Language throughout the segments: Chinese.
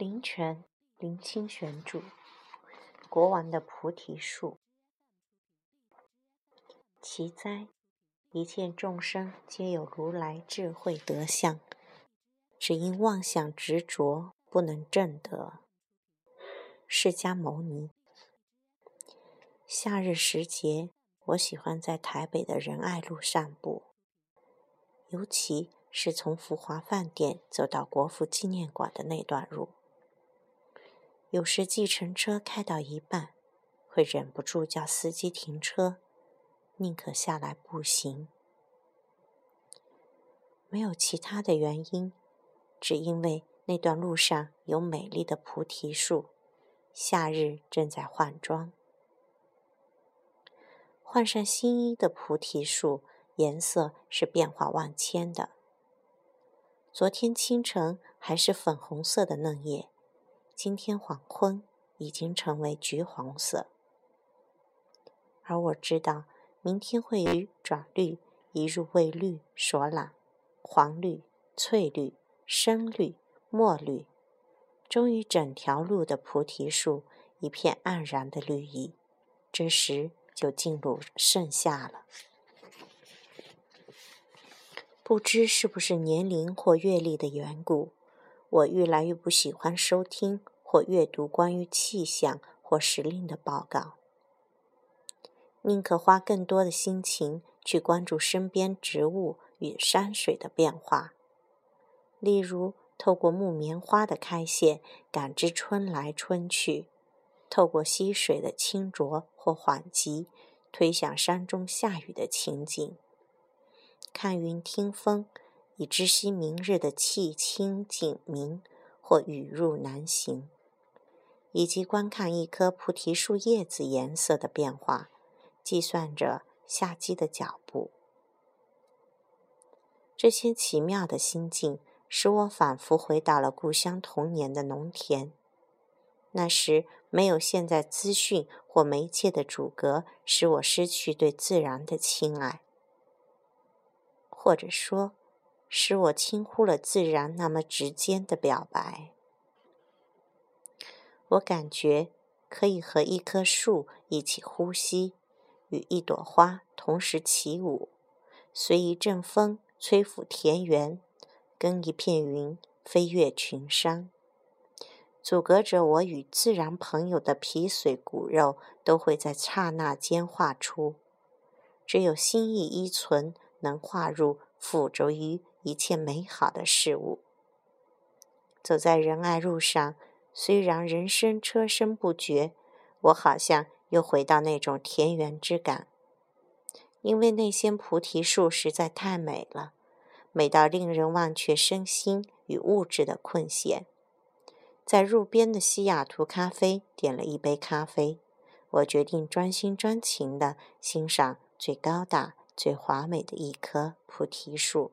林泉，林清玄著。国王的菩提树，奇哉！一切众生皆有如来智慧德相，只因妄想执着，不能证得。释迦牟尼。夏日时节，我喜欢在台北的仁爱路散步，尤其是从福华饭店走到国父纪念馆的那段路。有时计程车开到一半，会忍不住叫司机停车，宁可下来步行。没有其他的原因，只因为那段路上有美丽的菩提树，夏日正在换装。换上新衣的菩提树，颜色是变化万千的。昨天清晨还是粉红色的嫩叶，今天黄昏已经成为橘黄色。而我知道，明天会由转绿，一入为绿所染。黄绿、翠绿、深绿、墨绿，终于整条路的菩提树一片黯然的绿意。这时就进入盛夏了。不知是不是年龄或阅历的缘故，我越来越不喜欢收听或阅读关于气象或时令的报告，宁可花更多的心情去关注身边植物。与山水的变化，例如透过木棉花的开谢感知春来春去，透过溪水的清浊或缓急推想山中下雨的情景，看云听风以知悉明日的气清景明或雨入难行，以及观看一棵菩提树叶子颜色的变化，计算着夏季的脚步。这些奇妙的心境，使我仿佛回到了故乡童年的农田。那时没有现在资讯或媒介的阻隔，使我失去对自然的亲爱，或者说，使我轻忽了自然那么直接的表白。我感觉可以和一棵树一起呼吸，与一朵花同时起舞，随一阵风。吹拂田园，跟一片云飞越群山，阻隔着我与自然朋友的皮髓骨肉，都会在刹那间化出。只有心意依存，能化入附着于一切美好的事物。走在仁爱路上，虽然人声车声不绝，我好像又回到那种田园之感。因为那些菩提树实在太美了，美到令人忘却身心与物质的困险。在路边的西雅图咖啡点了一杯咖啡，我决定专心专情地欣赏最高大、最华美的一棵菩提树，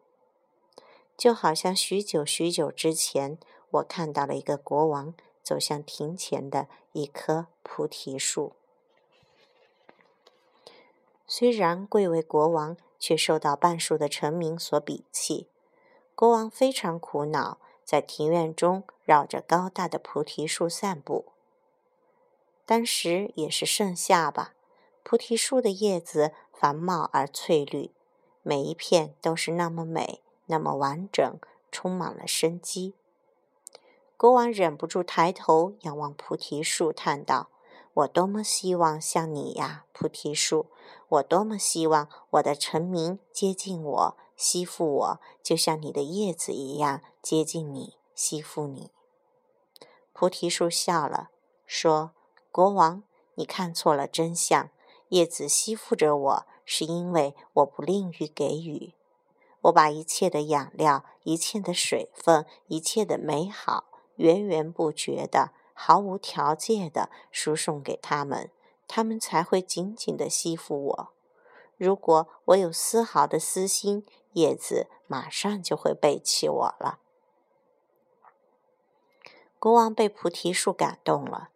就好像许久许久之前，我看到了一个国王走向庭前的一棵菩提树。虽然贵为国王，却受到半数的臣民所鄙弃。国王非常苦恼，在庭院中绕着高大的菩提树散步。当时也是盛夏吧，菩提树的叶子繁茂而翠绿，每一片都是那么美，那么完整，充满了生机。国王忍不住抬头仰望菩提树，叹道。我多么希望像你呀，菩提树！我多么希望我的臣民接近我，吸附我，就像你的叶子一样接近你，吸附你。菩提树笑了，说：“国王，你看错了真相。叶子吸附着我，是因为我不吝于给予。我把一切的养料、一切的水分、一切的美好，源源不绝的。”毫无条件的输送给他们，他们才会紧紧的吸附我。如果我有丝毫的私心，叶子马上就会背弃我了。国王被菩提树感动了，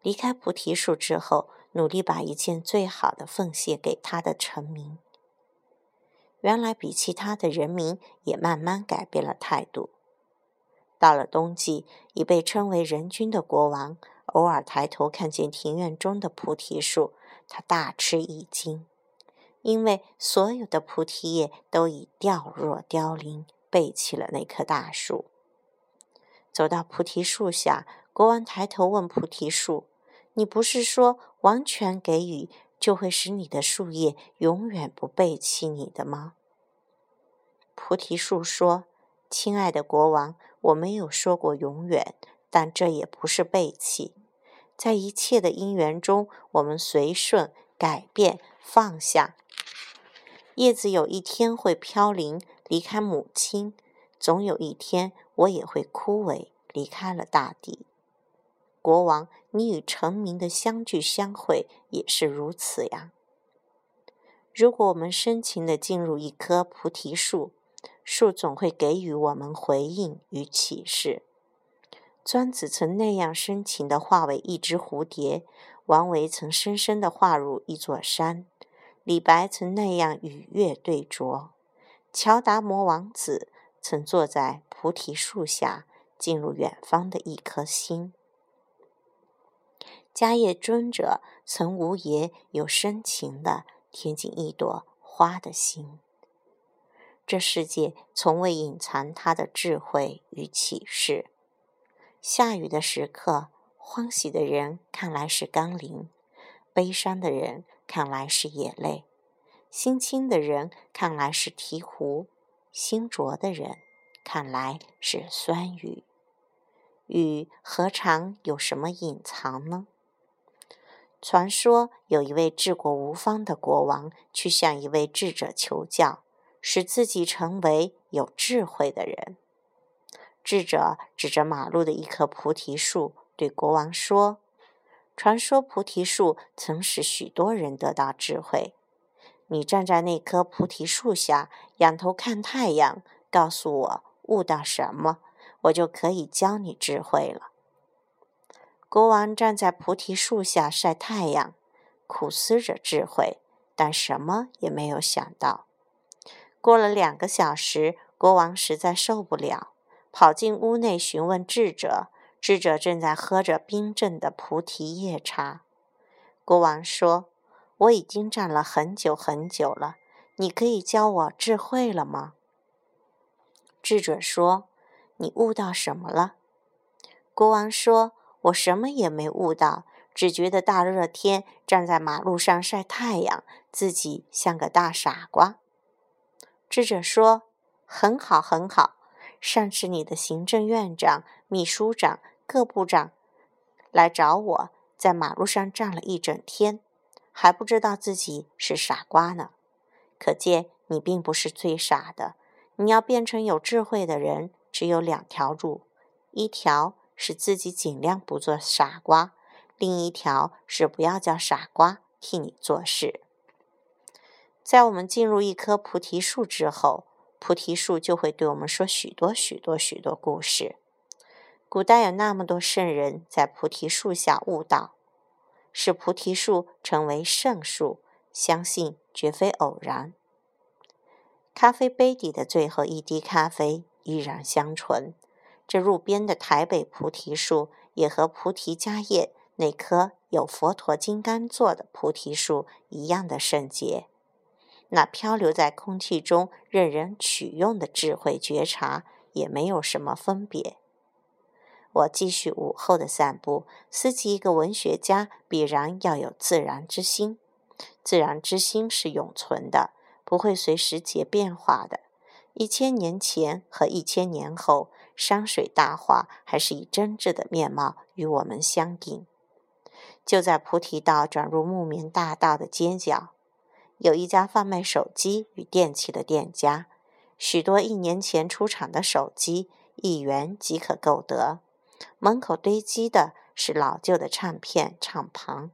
离开菩提树之后，努力把一件最好的奉献给他的臣民。原来比其他的人民也慢慢改变了态度。到了冬季，已被称为人君的国王偶尔抬头看见庭院中的菩提树，他大吃一惊，因为所有的菩提叶都已掉落凋零，背弃了那棵大树。走到菩提树下，国王抬头问菩提树：“你不是说完全给予就会使你的树叶永远不背弃你的吗？”菩提树说：“亲爱的国王，我没有说过永远，但这也不是背弃。在一切的因缘中，我们随顺、改变、放下。叶子有一天会飘零，离开母亲；总有一天，我也会枯萎，离开了大地。国王，你与成名的相聚相会也是如此呀。如果我们深情地进入一棵菩提树，树总会给予我们回应与启示。庄子曾那样深情地化为一只蝴蝶，王维曾深深地化入一座山，李白曾那样与月对酌，乔达摩王子曾坐在菩提树下，进入远方的一颗心。迦叶尊者曾无言又深情地贴近一朵花的心。这世界从未隐藏他的智慧与启示。下雨的时刻，欢喜的人看来是甘霖，悲伤的人看来是眼泪，心清的人看来是醍醐，心浊的人看来是酸雨。雨何尝有什么隐藏呢？传说有一位治国无方的国王，去向一位智者求教。使自己成为有智慧的人。智者指着马路的一棵菩提树，对国王说：“传说菩提树曾使许多人得到智慧。你站在那棵菩提树下，仰头看太阳，告诉我悟到什么，我就可以教你智慧了。”国王站在菩提树下晒太阳，苦思着智慧，但什么也没有想到。过了两个小时，国王实在受不了，跑进屋内询问智者。智者正在喝着冰镇的菩提叶茶。国王说：“我已经站了很久很久了，你可以教我智慧了吗？”智者说：“你悟到什么了？”国王说：“我什么也没悟到，只觉得大热天站在马路上晒太阳，自己像个大傻瓜。”智者说：“很好，很好。上次你的行政院长、秘书长、各部长来找我，在马路上站了一整天，还不知道自己是傻瓜呢。可见你并不是最傻的。你要变成有智慧的人，只有两条路：一条是自己尽量不做傻瓜，另一条是不要叫傻瓜替你做事。”在我们进入一棵菩提树之后，菩提树就会对我们说许多许多许多故事。古代有那么多圣人在菩提树下悟道，使菩提树成为圣树，相信绝非偶然。咖啡杯底的最后一滴咖啡依然香醇，这路边的台北菩提树也和菩提迦叶那棵有佛陀金刚座的菩提树一样的圣洁。那漂流在空气中任人取用的智慧觉察，也没有什么分别。我继续午后的散步，思及一个文学家必然要有自然之心。自然之心是永存的，不会随时节变化的。一千年前和一千年后，山水大画还是以真挚的面貌与我们相应。就在菩提道转入木棉大道的街角。有一家贩卖手机与电器的店家，许多一年前出厂的手机一元即可购得。门口堆积的是老旧的唱片、唱盘、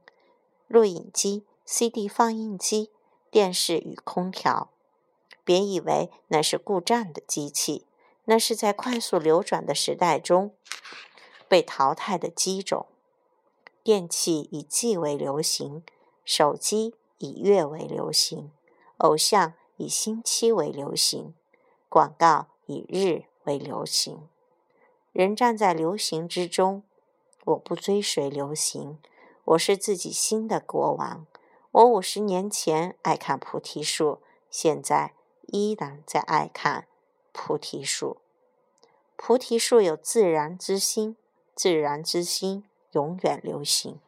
录影机、CD 放映机、电视与空调。别以为那是故障的机器，那是在快速流转的时代中被淘汰的机种。电器以季为流行，手机。以月为流行，偶像以星期为流行，广告以日为流行。人站在流行之中。我不追随流行，我是自己新的国王。我五十年前爱看菩提树，现在依然在爱看菩提树。菩提树有自然之心，自然之心永远流行。